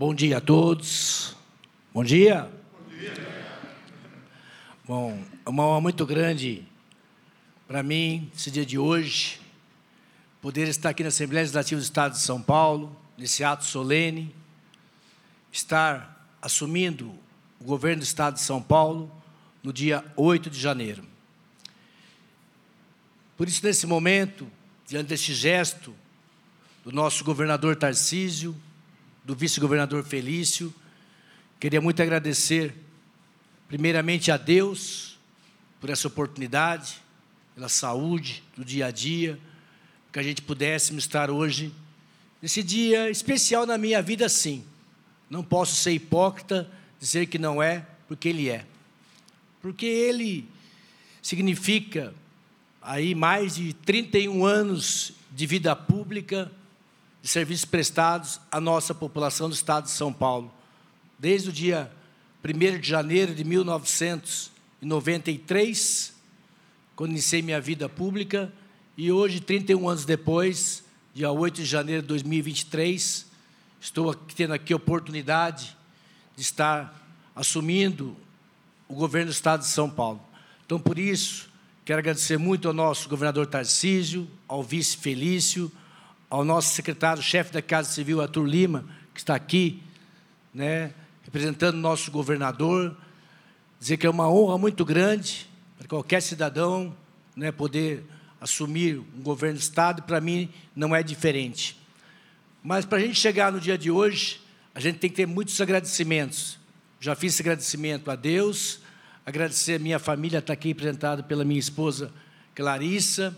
Bom dia a todos. Bom dia. Bom, dia. Bom é uma honra muito grande para mim, esse dia de hoje, poder estar aqui na Assembleia Legislativa do Estado de São Paulo, nesse ato solene, estar assumindo o governo do Estado de São Paulo no dia 8 de janeiro. Por isso, nesse momento, diante deste gesto do nosso governador Tarcísio, do vice-governador Felício. Queria muito agradecer, primeiramente, a Deus por essa oportunidade, pela saúde do dia a dia, que a gente pudéssemos estar hoje, nesse dia especial na minha vida, sim. Não posso ser hipócrita, dizer que não é, porque ele é. Porque ele significa aí mais de 31 anos de vida pública, de serviços prestados à nossa população do estado de São Paulo. Desde o dia 1 de janeiro de 1993, quando iniciei minha vida pública, e hoje, 31 anos depois, dia 8 de janeiro de 2023, estou aqui, tendo aqui a oportunidade de estar assumindo o governo do estado de São Paulo. Então, por isso, quero agradecer muito ao nosso governador Tarcísio, ao vice Felício, ao nosso secretário-chefe da Casa Civil, Arthur Lima, que está aqui, né, representando nosso governador, dizer que é uma honra muito grande para qualquer cidadão né, poder assumir um governo do Estado, para mim não é diferente. Mas para a gente chegar no dia de hoje, a gente tem que ter muitos agradecimentos. Já fiz esse agradecimento a Deus, agradecer a minha família, está aqui representada pela minha esposa Clarissa,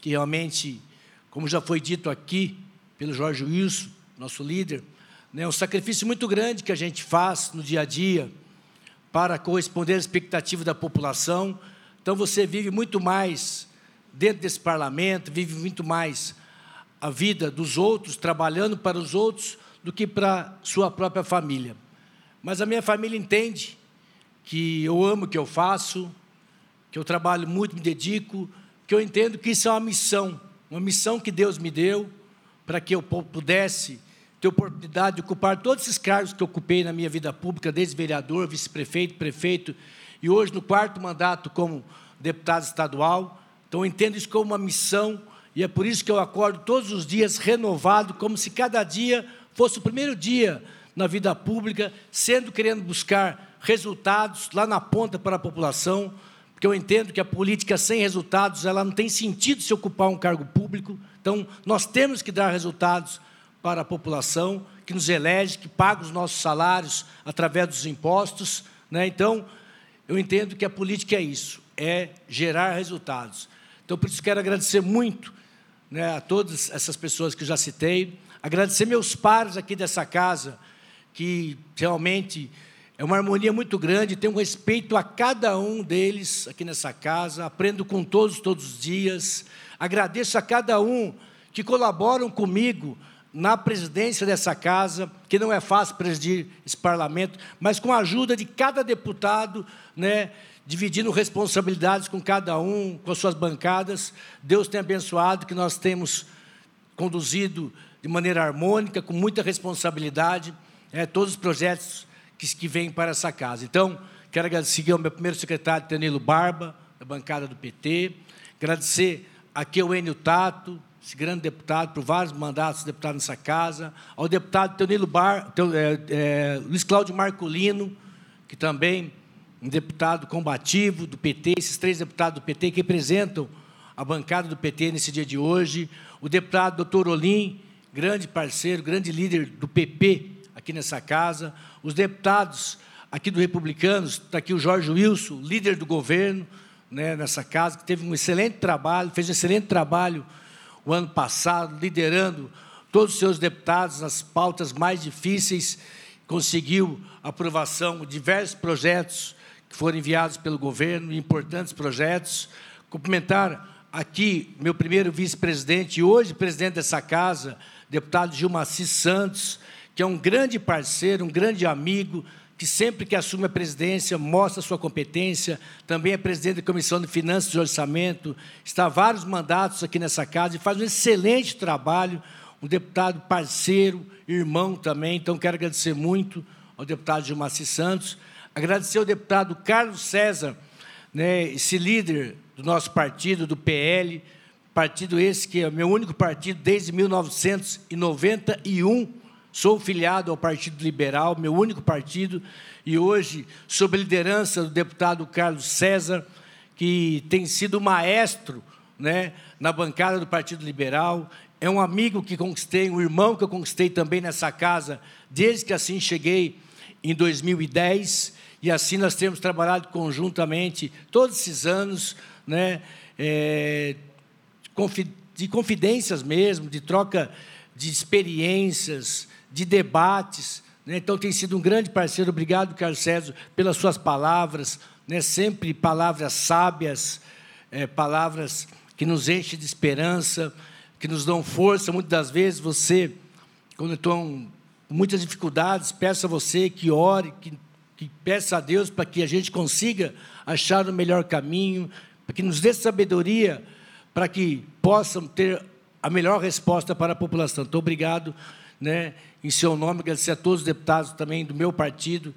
que realmente como já foi dito aqui pelo Jorge Wilson, nosso líder, né, um sacrifício muito grande que a gente faz no dia a dia para corresponder às expectativas da população. Então você vive muito mais dentro desse parlamento, vive muito mais a vida dos outros, trabalhando para os outros, do que para sua própria família. Mas a minha família entende que eu amo o que eu faço, que eu trabalho muito, me dedico, que eu entendo que isso é uma missão uma missão que Deus me deu para que eu pudesse ter oportunidade de ocupar todos esses cargos que eu ocupei na minha vida pública, desde vereador, vice-prefeito, prefeito, e hoje no quarto mandato como deputado estadual. Então eu entendo isso como uma missão e é por isso que eu acordo todos os dias renovado, como se cada dia fosse o primeiro dia na vida pública, sendo querendo buscar resultados lá na ponta para a população, porque eu entendo que a política sem resultados ela não tem sentido se ocupar um cargo público. Então, nós temos que dar resultados para a população que nos elege, que paga os nossos salários através dos impostos. Né? Então, eu entendo que a política é isso, é gerar resultados. Então, por isso quero agradecer muito né, a todas essas pessoas que eu já citei, agradecer meus pares aqui dessa casa, que realmente é uma harmonia muito grande, tenho respeito a cada um deles aqui nessa casa, aprendo com todos, todos os dias. Agradeço a cada um que colaboram comigo na presidência dessa casa, que não é fácil presidir esse parlamento, mas com a ajuda de cada deputado, né, dividindo responsabilidades com cada um, com as suas bancadas. Deus tem abençoado que nós temos conduzido de maneira harmônica, com muita responsabilidade, é, todos os projetos que, que vêm para essa casa. Então, quero agradecer ao meu primeiro secretário, Danilo Barba, da bancada do PT, agradecer aqui ao Enio Tato, esse grande deputado, por vários mandatos deputado nessa casa, ao deputado Teonilo Bar, é, é, Luiz Cláudio Marcolino, que também um deputado combativo do PT, esses três deputados do PT que representam a bancada do PT nesse dia de hoje, o deputado doutor Olim, grande parceiro, grande líder do PP aqui nessa casa, os deputados aqui do Republicanos, está aqui o Jorge Wilson, líder do governo né, nessa casa, que teve um excelente trabalho, fez um excelente trabalho o ano passado, liderando todos os seus deputados nas pautas mais difíceis, conseguiu aprovação de diversos projetos que foram enviados pelo governo, importantes projetos. Cumprimentar aqui meu primeiro vice-presidente e hoje presidente dessa casa, deputado Gilmaci Santos, que é um grande parceiro, um grande amigo, que sempre que assume a presidência mostra sua competência, também é presidente da Comissão de Finanças e Orçamento, está há vários mandatos aqui nessa casa e faz um excelente trabalho, um deputado parceiro, irmão também. Então, quero agradecer muito ao deputado Gilmaci Santos, agradecer ao deputado Carlos César, né, esse líder do nosso partido, do PL, partido esse que é o meu único partido desde 1991. Sou filiado ao Partido Liberal, meu único partido, e hoje, sob a liderança do deputado Carlos César, que tem sido maestro né, na bancada do Partido Liberal, é um amigo que conquistei, um irmão que eu conquistei também nessa casa, desde que assim cheguei em 2010, e assim nós temos trabalhado conjuntamente todos esses anos, né, é, de confidências mesmo, de troca de experiências, de debates. Né? Então, tem sido um grande parceiro. Obrigado, Carlos César, pelas suas palavras, né? sempre palavras sábias, é, palavras que nos enchem de esperança, que nos dão força. Muitas das vezes, você, quando estão com muitas dificuldades, peço a você que ore, que, que peça a Deus para que a gente consiga achar o melhor caminho, para que nos dê sabedoria para que possam ter a melhor resposta para a população. Então, obrigado, né, em seu nome, agradecer a todos os deputados também do meu partido,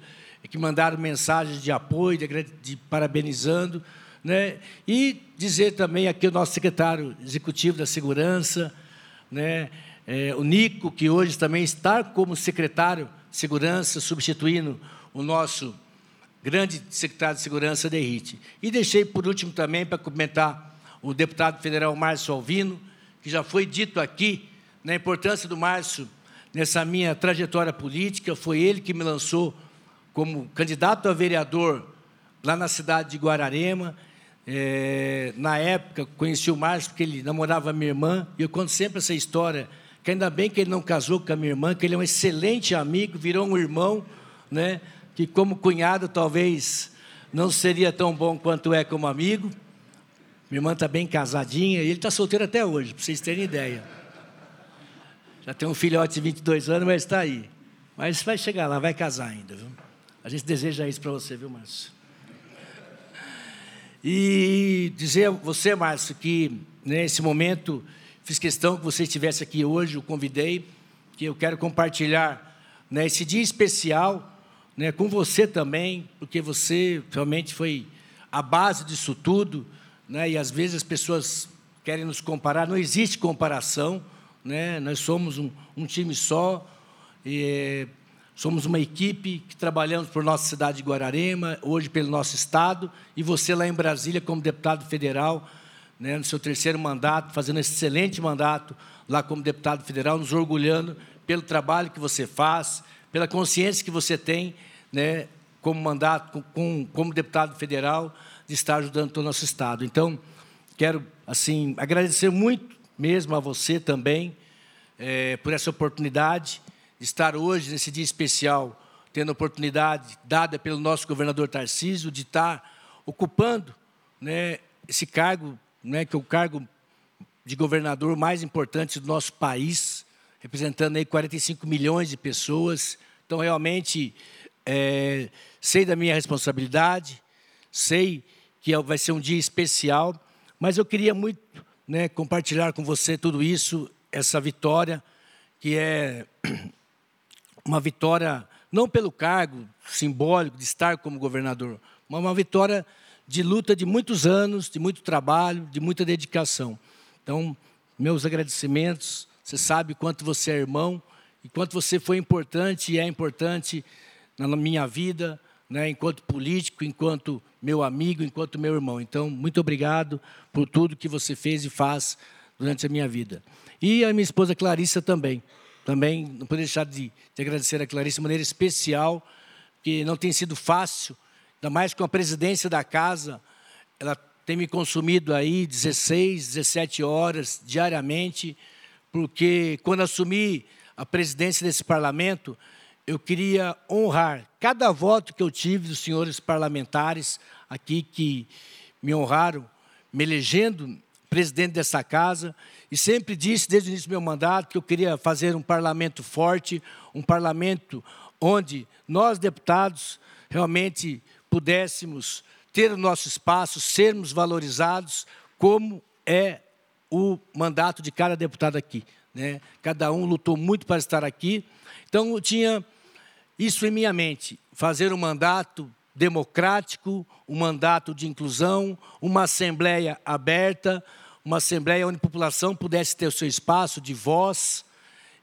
que mandaram mensagens de apoio, de, de parabenizando, né, e dizer também aqui o nosso secretário executivo da Segurança, né, é, o Nico, que hoje também está como secretário de Segurança, substituindo o nosso grande secretário de Segurança, Derrite. E deixei por último também para comentar o deputado federal Márcio Alvino, que já foi dito aqui na importância do Márcio nessa minha trajetória política. Foi ele que me lançou como candidato a vereador lá na cidade de Guararema. É, na época, conheci o Márcio porque ele namorava a minha irmã, e eu conto sempre essa história, que ainda bem que ele não casou com a minha irmã, que ele é um excelente amigo, virou um irmão, né, que como cunhado talvez não seria tão bom quanto é como amigo, minha irmã está bem casadinha e ele está solteiro até hoje, para vocês terem ideia. Já tem um filhote de 22 anos, mas está aí. Mas vai chegar lá, vai casar ainda. Viu? A gente deseja isso para você, viu, Márcio? E dizer a você, Márcio, que nesse momento fiz questão que você estivesse aqui hoje, o convidei, que eu quero compartilhar né, esse dia especial né, com você também, porque você realmente foi a base disso tudo né? e às vezes as pessoas querem nos comparar, não existe comparação, né? nós somos um, um time só, e, somos uma equipe que trabalhamos por nossa cidade de Guararema, hoje pelo nosso estado, e você lá em Brasília como deputado federal, né, no seu terceiro mandato, fazendo esse excelente mandato lá como deputado federal, nos orgulhando pelo trabalho que você faz, pela consciência que você tem, né, como mandato, com, como deputado federal, de estar ajudando todo o nosso Estado. Então, quero, assim, agradecer muito mesmo a você também é, por essa oportunidade de estar hoje, nesse dia especial, tendo a oportunidade dada pelo nosso governador Tarcísio de estar ocupando né, esse cargo, né, que é o cargo de governador mais importante do nosso país, representando aí 45 milhões de pessoas. Então, realmente, é, sei da minha responsabilidade, sei que vai ser um dia especial, mas eu queria muito né, compartilhar com você tudo isso, essa vitória, que é uma vitória não pelo cargo simbólico de estar como governador, mas uma vitória de luta de muitos anos, de muito trabalho, de muita dedicação. Então, meus agradecimentos, você sabe quanto você é irmão e quanto você foi importante e é importante na minha vida, né, enquanto político, enquanto meu amigo, enquanto meu irmão. Então, muito obrigado por tudo que você fez e faz durante a minha vida. E a minha esposa Clarissa também. Também não poderia deixar de, de agradecer a Clarissa de maneira especial, que não tem sido fácil, ainda mais com a presidência da casa. Ela tem me consumido aí 16, 17 horas diariamente, porque quando assumi a presidência desse parlamento, eu queria honrar cada voto que eu tive dos senhores parlamentares aqui que me honraram, me elegendo presidente dessa casa, e sempre disse desde o início do meu mandato que eu queria fazer um parlamento forte, um parlamento onde nós, deputados, realmente pudéssemos ter o nosso espaço, sermos valorizados, como é o mandato de cada deputado aqui. né? cada um lutou muito para estar aqui. Então, eu tinha isso em minha mente: fazer um mandato democrático, um mandato de inclusão, uma assembleia aberta, uma assembleia onde a população pudesse ter o seu espaço de voz.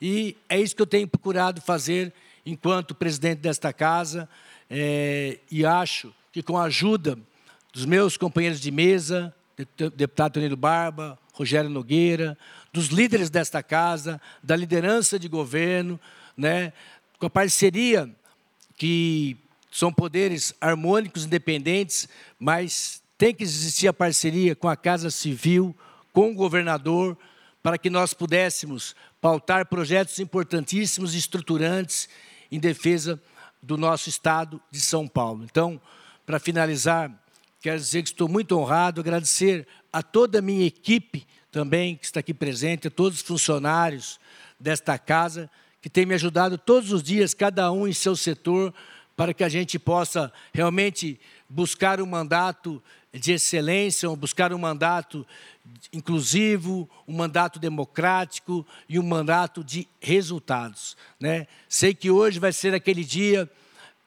E é isso que eu tenho procurado fazer enquanto presidente desta casa. É, e acho que com a ajuda dos meus companheiros de mesa, deputado Tonino Barba, Rogério Nogueira, dos líderes desta casa, da liderança de governo, né, com a parceria que são poderes harmônicos, independentes, mas tem que existir a parceria com a Casa Civil, com o governador, para que nós pudéssemos pautar projetos importantíssimos e estruturantes em defesa do nosso estado de São Paulo. Então, para finalizar, quero dizer que estou muito honrado, agradecer a toda a minha equipe também que está aqui presente, a todos os funcionários desta casa, que têm me ajudado todos os dias, cada um em seu setor, para que a gente possa realmente buscar um mandato de excelência, buscar um mandato inclusivo, um mandato democrático e um mandato de resultados. Né? Sei que hoje vai ser aquele dia,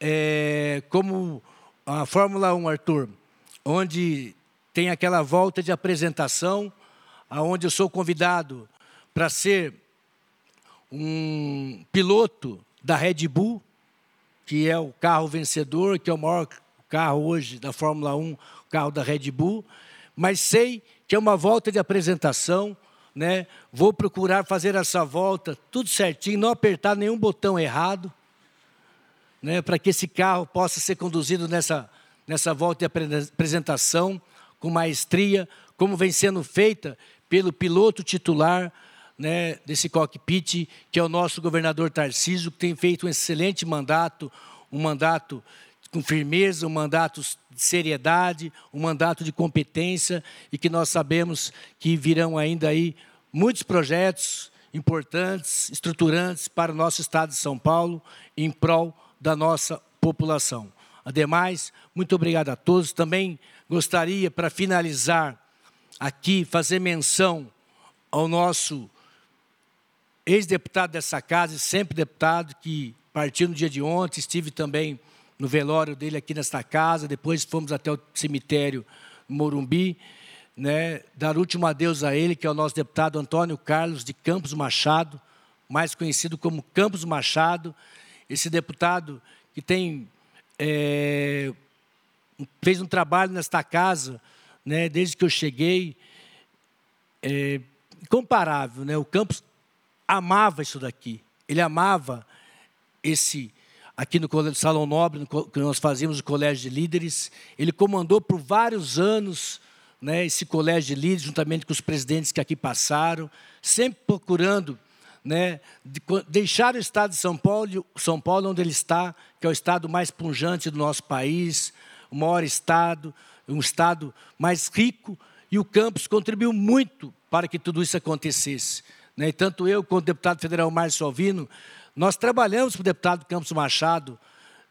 é, como a Fórmula 1, Arthur, onde tem aquela volta de apresentação, aonde eu sou convidado para ser um piloto da Red Bull, que é o carro vencedor, que é o maior carro hoje da Fórmula 1, o carro da Red Bull, mas sei que é uma volta de apresentação, né? Vou procurar fazer essa volta tudo certinho, não apertar nenhum botão errado, né? Para que esse carro possa ser conduzido nessa nessa volta de apresentação com maestria, como vem sendo feita pelo piloto titular né, desse cockpit, que é o nosso governador Tarcísio, que tem feito um excelente mandato, um mandato com firmeza, um mandato de seriedade, um mandato de competência e que nós sabemos que virão ainda aí muitos projetos importantes, estruturantes para o nosso estado de São Paulo em prol da nossa população. Ademais, muito obrigado a todos. Também gostaria, para finalizar aqui, fazer menção ao nosso ex-deputado dessa casa e sempre deputado, que partiu no dia de ontem, estive também no velório dele aqui nesta casa, depois fomos até o cemitério Morumbi, né, dar último adeus a ele, que é o nosso deputado Antônio Carlos de Campos Machado, mais conhecido como Campos Machado, esse deputado que tem é, fez um trabalho nesta casa, né, desde que eu cheguei, é, incomparável. Né? O Campos amava isso daqui. Ele amava esse aqui no Salão Nobre, que nós fazíamos o colégio de líderes. Ele comandou por vários anos né, esse colégio de líderes, juntamente com os presidentes que aqui passaram, sempre procurando né, de, deixar o estado de São Paulo, São Paulo onde ele está, que é o estado mais punjante do nosso país, o maior estado, um estado mais rico, e o campus contribuiu muito para que tudo isso acontecesse. Né? Tanto eu, quanto o deputado federal Márcio Alvino, nós trabalhamos para o deputado Campos Machado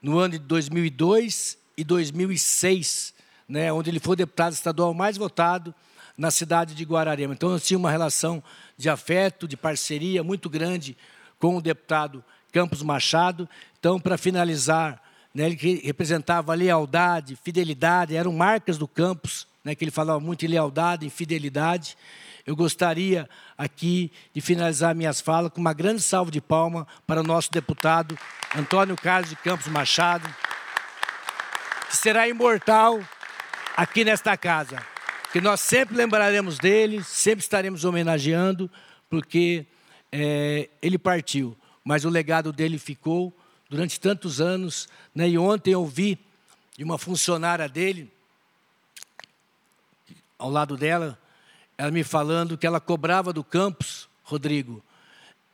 no ano de 2002 e 2006, né, onde ele foi deputado estadual mais votado na cidade de Guararema. Então, nós tínhamos uma relação de afeto, de parceria muito grande com o deputado Campos Machado. Então, para finalizar, né, ele representava lealdade, fidelidade, eram marcas do Campos, né, que ele falava muito em lealdade, em fidelidade. Eu gostaria aqui de finalizar minhas falas com uma grande salva de palma para o nosso deputado Antônio Carlos de Campos Machado, que será imortal aqui nesta casa. Que nós sempre lembraremos dele, sempre estaremos homenageando, porque é, ele partiu, mas o legado dele ficou durante tantos anos. Né? E ontem eu vi de uma funcionária dele, ao lado dela, ela me falando que ela cobrava do campus, Rodrigo,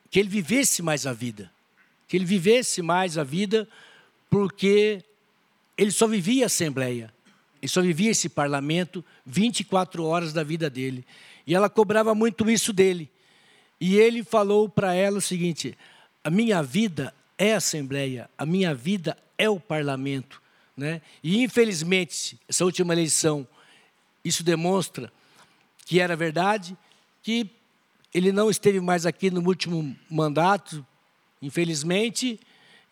que ele vivesse mais a vida. Que ele vivesse mais a vida, porque ele só vivia a Assembleia, ele só vivia esse parlamento 24 horas da vida dele. E ela cobrava muito isso dele. E ele falou para ela o seguinte: a minha vida é a Assembleia, a minha vida é o parlamento. Né? E infelizmente, essa última eleição, isso demonstra que era verdade, que ele não esteve mais aqui no último mandato, infelizmente,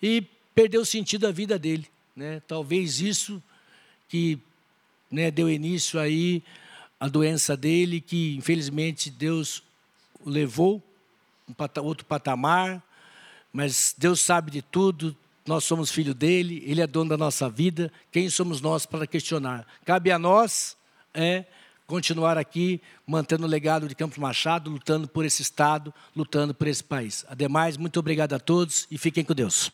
e perdeu o sentido da vida dele. Né? Talvez isso que né, deu início aí à doença dele, que infelizmente Deus o levou um outro patamar, mas Deus sabe de tudo, nós somos filho dele, ele é dono da nossa vida, quem somos nós para questionar? Cabe a nós é continuar aqui, mantendo o legado de Campos Machado, lutando por esse Estado, lutando por esse país. Ademais, muito obrigado a todos e fiquem com Deus.